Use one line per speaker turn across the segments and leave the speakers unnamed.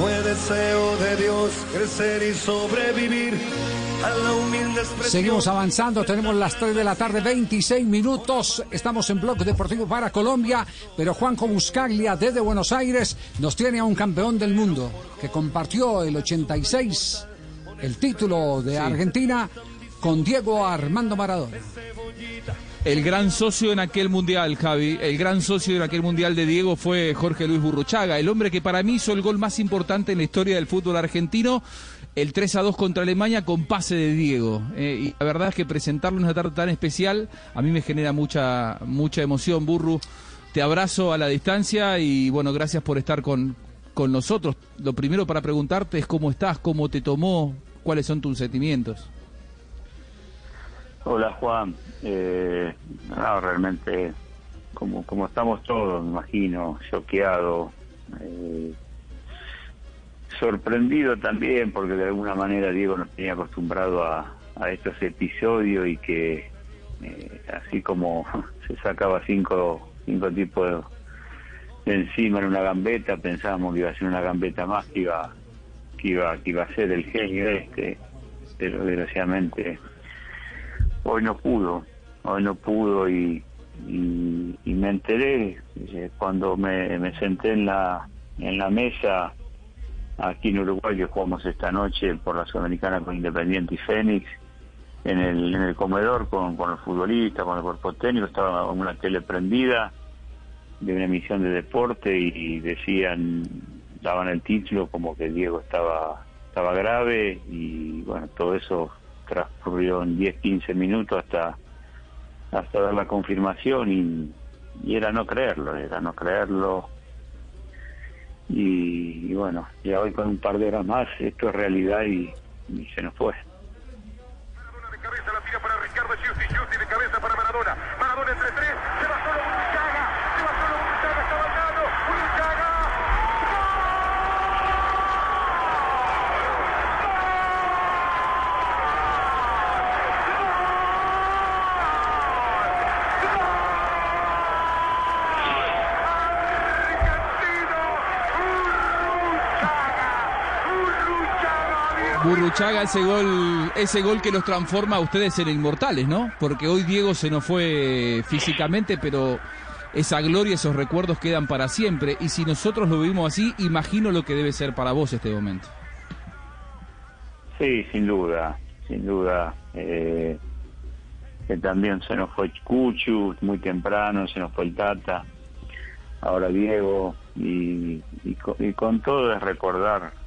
Fue deseo de Dios crecer y sobrevivir a la humilde expresión.
Seguimos avanzando, tenemos las 3 de la tarde, 26 minutos. Estamos en Blog Deportivo para Colombia, pero Juanjo Buscaglia desde Buenos Aires nos tiene a un campeón del mundo que compartió el 86 el título de Argentina con Diego Armando Maradona.
El gran socio en aquel mundial, Javi, el gran socio en aquel mundial de Diego fue Jorge Luis Burruchaga, el hombre que para mí hizo el gol más importante en la historia del fútbol argentino, el 3 a 2 contra Alemania con pase de Diego. Eh, y la verdad es que presentarlo en una tarde tan especial a mí me genera mucha, mucha emoción, Burru. Te abrazo a la distancia y bueno, gracias por estar con, con nosotros. Lo primero para preguntarte es cómo estás, cómo te tomó, cuáles son tus sentimientos.
Hola Juan, eh, no, realmente como, como estamos todos, me imagino, choqueado, eh, sorprendido también porque de alguna manera Diego nos tenía acostumbrado a, a estos episodios y que eh, así como se sacaba cinco, cinco tipos de, encima en una gambeta, pensábamos que iba a ser una gambeta más que iba, que iba, que iba a ser el genio este, pero desgraciadamente hoy no pudo, hoy no pudo y, me enteré cuando me, me, senté en la en la mesa aquí en Uruguay que jugamos esta noche por la Sudamericana con Independiente y Fénix en el, en el comedor con, con los futbolistas, con el cuerpo técnico, estaba una tele prendida de una emisión de deporte y decían, daban el título como que Diego estaba estaba grave y bueno, todo eso transcurrió en 10, 15 minutos hasta, hasta dar la confirmación y, era no creerlo, era no creerlo. Y, bueno, ya hoy con un par de horas más, esto es realidad y, se nos fue.
de cabeza la tira para Ricardo de cabeza para Maradona. Maradona entre tres, se va solo se va solo
Burruchaga, ese gol, ese gol que los transforma a ustedes en inmortales, ¿no? Porque hoy Diego se nos fue físicamente, pero esa gloria, esos recuerdos quedan para siempre. Y si nosotros lo vivimos así, imagino lo que debe ser para vos este momento.
Sí, sin duda, sin duda. Eh, que también se nos fue Cuchu muy temprano, se nos fue el Tata, ahora Diego, y, y con todo es recordar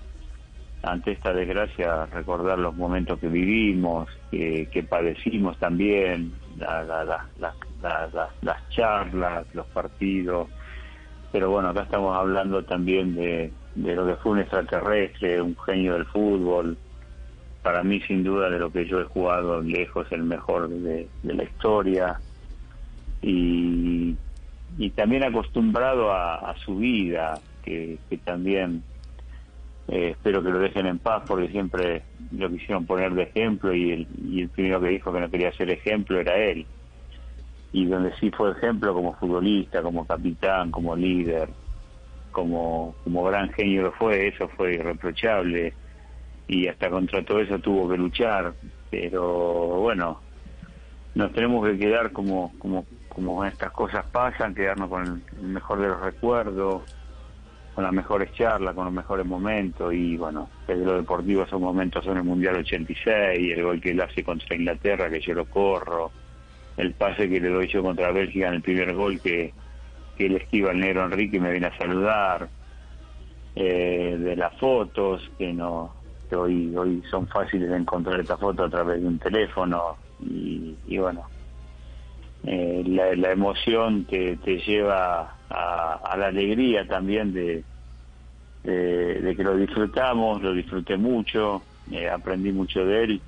ante esta desgracia recordar los momentos que vivimos, que, padecimos también, las charlas, los partidos. Pero bueno, acá estamos hablando también de, lo que fue un extraterrestre, un genio del fútbol. Para mí, sin duda, de lo que yo he jugado lejos, el mejor de, la historia. Y, también acostumbrado a, su vida, que también eh, espero que lo dejen en paz porque siempre lo quisieron poner de ejemplo y el, y el primero que dijo que no quería ser ejemplo era él. Y donde sí fue ejemplo como futbolista, como capitán, como líder, como, como gran genio lo fue, eso fue irreprochable. Y hasta contra todo eso tuvo que luchar. Pero bueno, nos tenemos que quedar como, como, como estas cosas pasan, quedarnos con el mejor de los recuerdos con las mejores charlas, con los mejores momentos y bueno, desde lo deportivo esos momentos son el Mundial 86, el gol que él hace contra Inglaterra, que yo lo corro, el pase que le doy yo contra Bélgica en el primer gol que, que él esquiva al negro Enrique y me viene a saludar, eh, de las fotos que no que hoy hoy son fáciles de encontrar esta foto a través de un teléfono y, bueno eh, la, la emoción que te lleva a, la alegría también de, de, que lo disfrutamos, lo disfruté mucho, eh, aprendí mucho de él.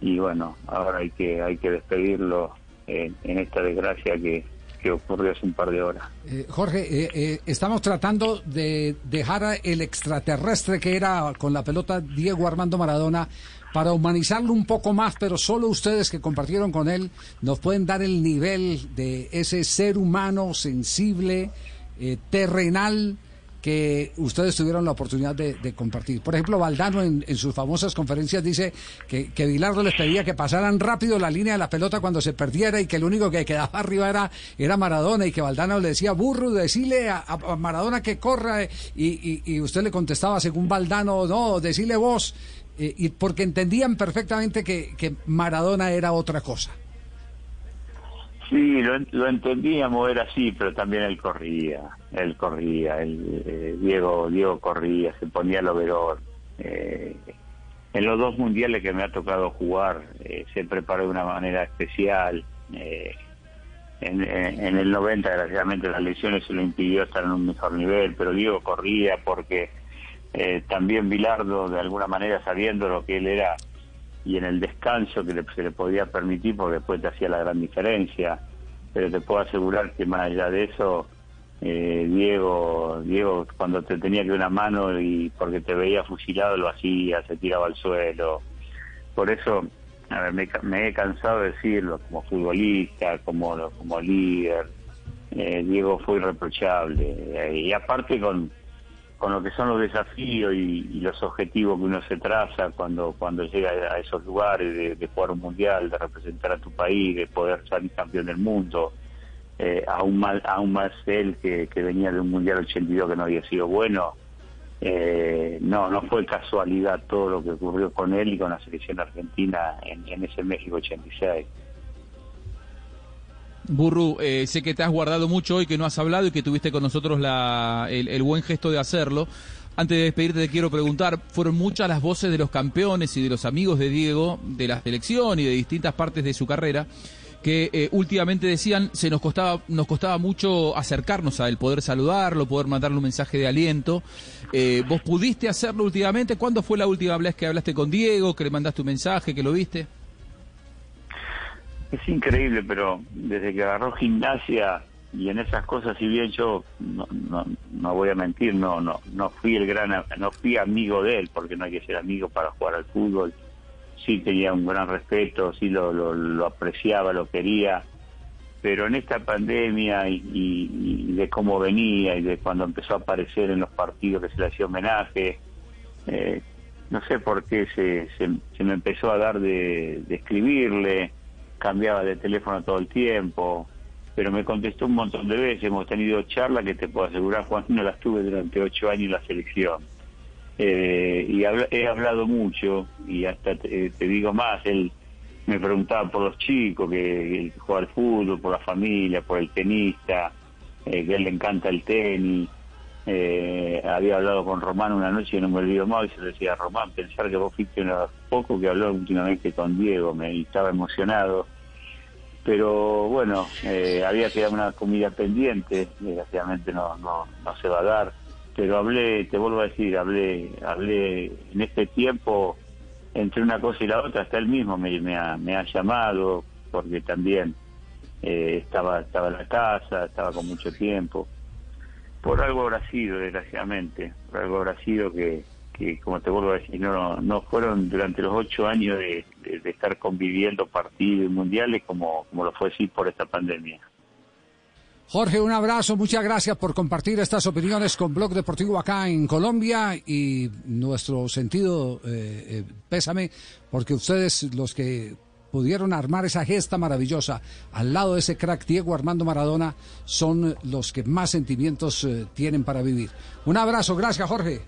Y bueno, ahora hay que hay que despedirlo en, esta desgracia que, que ocurrió hace un par de horas.
Eh, Jorge, eh, estamos tratando de dejar el extraterrestre que era con la pelota Diego Armando Maradona para humanizarlo un poco más, pero solo ustedes que compartieron con él nos pueden dar el nivel de ese ser humano sensible, eh, terrenal, que ustedes tuvieron la oportunidad de, compartir. Por ejemplo, Valdano en, sus famosas conferencias dice que, que Bilardo les pedía que pasaran rápido la línea de la pelota cuando se perdiera y que el único que quedaba arriba era, era Maradona y que Valdano le decía, burro, decile a, Maradona que corra y, y, usted le contestaba según Valdano, no, decile vos, eh, y porque entendían perfectamente que, que Maradona era otra cosa.
Sí, lo, entendíamos, era así, pero también él corría, él corría, el eh, Diego Diego corría, se ponía el overol. Eh, en los dos mundiales que me ha tocado jugar, eh, se preparó de una manera especial. En, en, el 90, desgraciadamente, las lesiones se lo impidió estar en un mejor nivel, pero Diego corría porque también Bilardo, de alguna manera, sabiendo lo que él era, y en el descanso que se le podía permitir porque después te hacía la gran diferencia. Pero te puedo asegurar que más allá de eso eh, Diego Diego cuando te tenía que una mano y porque te veía fusilado lo hacía se tiraba al suelo. Por eso a ver, me, he cansado de decirlo como futbolista como como líder eh, Diego fue irreprochable. Eh, y aparte con con lo que son los desafíos y, los objetivos que uno se traza cuando cuando llega a esos lugares de, jugar un mundial, de representar a tu país, de poder salir campeón del mundo, eh, aún más aún más él que, venía de un mundial 82 que no había sido bueno, eh, no no fue casualidad todo lo que ocurrió con él y con la selección argentina en, en ese México 86.
Burru, eh, sé que te has guardado mucho hoy, que no has hablado y que tuviste con nosotros el, buen gesto de hacerlo. Antes de despedirte te quiero preguntar, fueron muchas las voces de los campeones y de los amigos de Diego, de la selección y de distintas partes de su carrera, que eh, últimamente decían se nos costaba nos costaba mucho acercarnos a él, poder saludarlo, poder mandarle un mensaje de aliento. Eh, ¿Vos pudiste hacerlo últimamente? ¿Cuándo fue la última vez que hablaste con Diego, que le mandaste un mensaje, que lo viste?
Es increíble, pero desde que agarró gimnasia y en esas cosas, si bien yo no, no, voy a mentir, no, no, no fui el gran, no fui amigo de él, porque no hay que ser amigo para jugar al fútbol. Sí tenía un gran respeto, sí lo, lo, apreciaba, lo quería, pero en esta pandemia y, de cómo venía y de cuando empezó a aparecer en los partidos que se le hacía homenaje, eh, no sé por qué se, se, me empezó a dar de escribirle cambiaba de teléfono todo el tiempo, pero me contestó un montón de veces. Hemos tenido charlas que te puedo asegurar, Juan, no las tuve durante ocho años en la selección. Eh, y he hablado mucho, y hasta te, digo más, él me preguntaba por los chicos que, juega al fútbol, por la familia, por el tenista, eh, que a él le encanta el tenis. Eh, había hablado con Román una noche y no me olvido más y se le decía Román, pensar que vos fuiste una poco que habló últimamente con Diego, me estaba emocionado. Pero bueno, eh, había quedado una comida pendiente, desgraciadamente no, no, no se va a dar. Pero hablé, te vuelvo a decir, hablé, hablé en este tiempo entre una cosa y la otra, hasta él mismo me, me, ha, me ha llamado, porque también eh, estaba, estaba en la casa, estaba con mucho tiempo por algo habrá sido, desgraciadamente, por algo habrá sido que, que como te vuelvo a decir, no, no fueron durante los ocho años de, estar conviviendo partidos mundiales como, como lo fue decir por esta pandemia.
Jorge, un abrazo, muchas gracias por compartir estas opiniones con Blog Deportivo acá en Colombia y nuestro sentido eh, eh, pésame porque ustedes los que pudieron armar esa gesta maravillosa al lado de ese crack Diego Armando Maradona son los que más sentimientos eh, tienen para vivir. Un abrazo, gracias Jorge.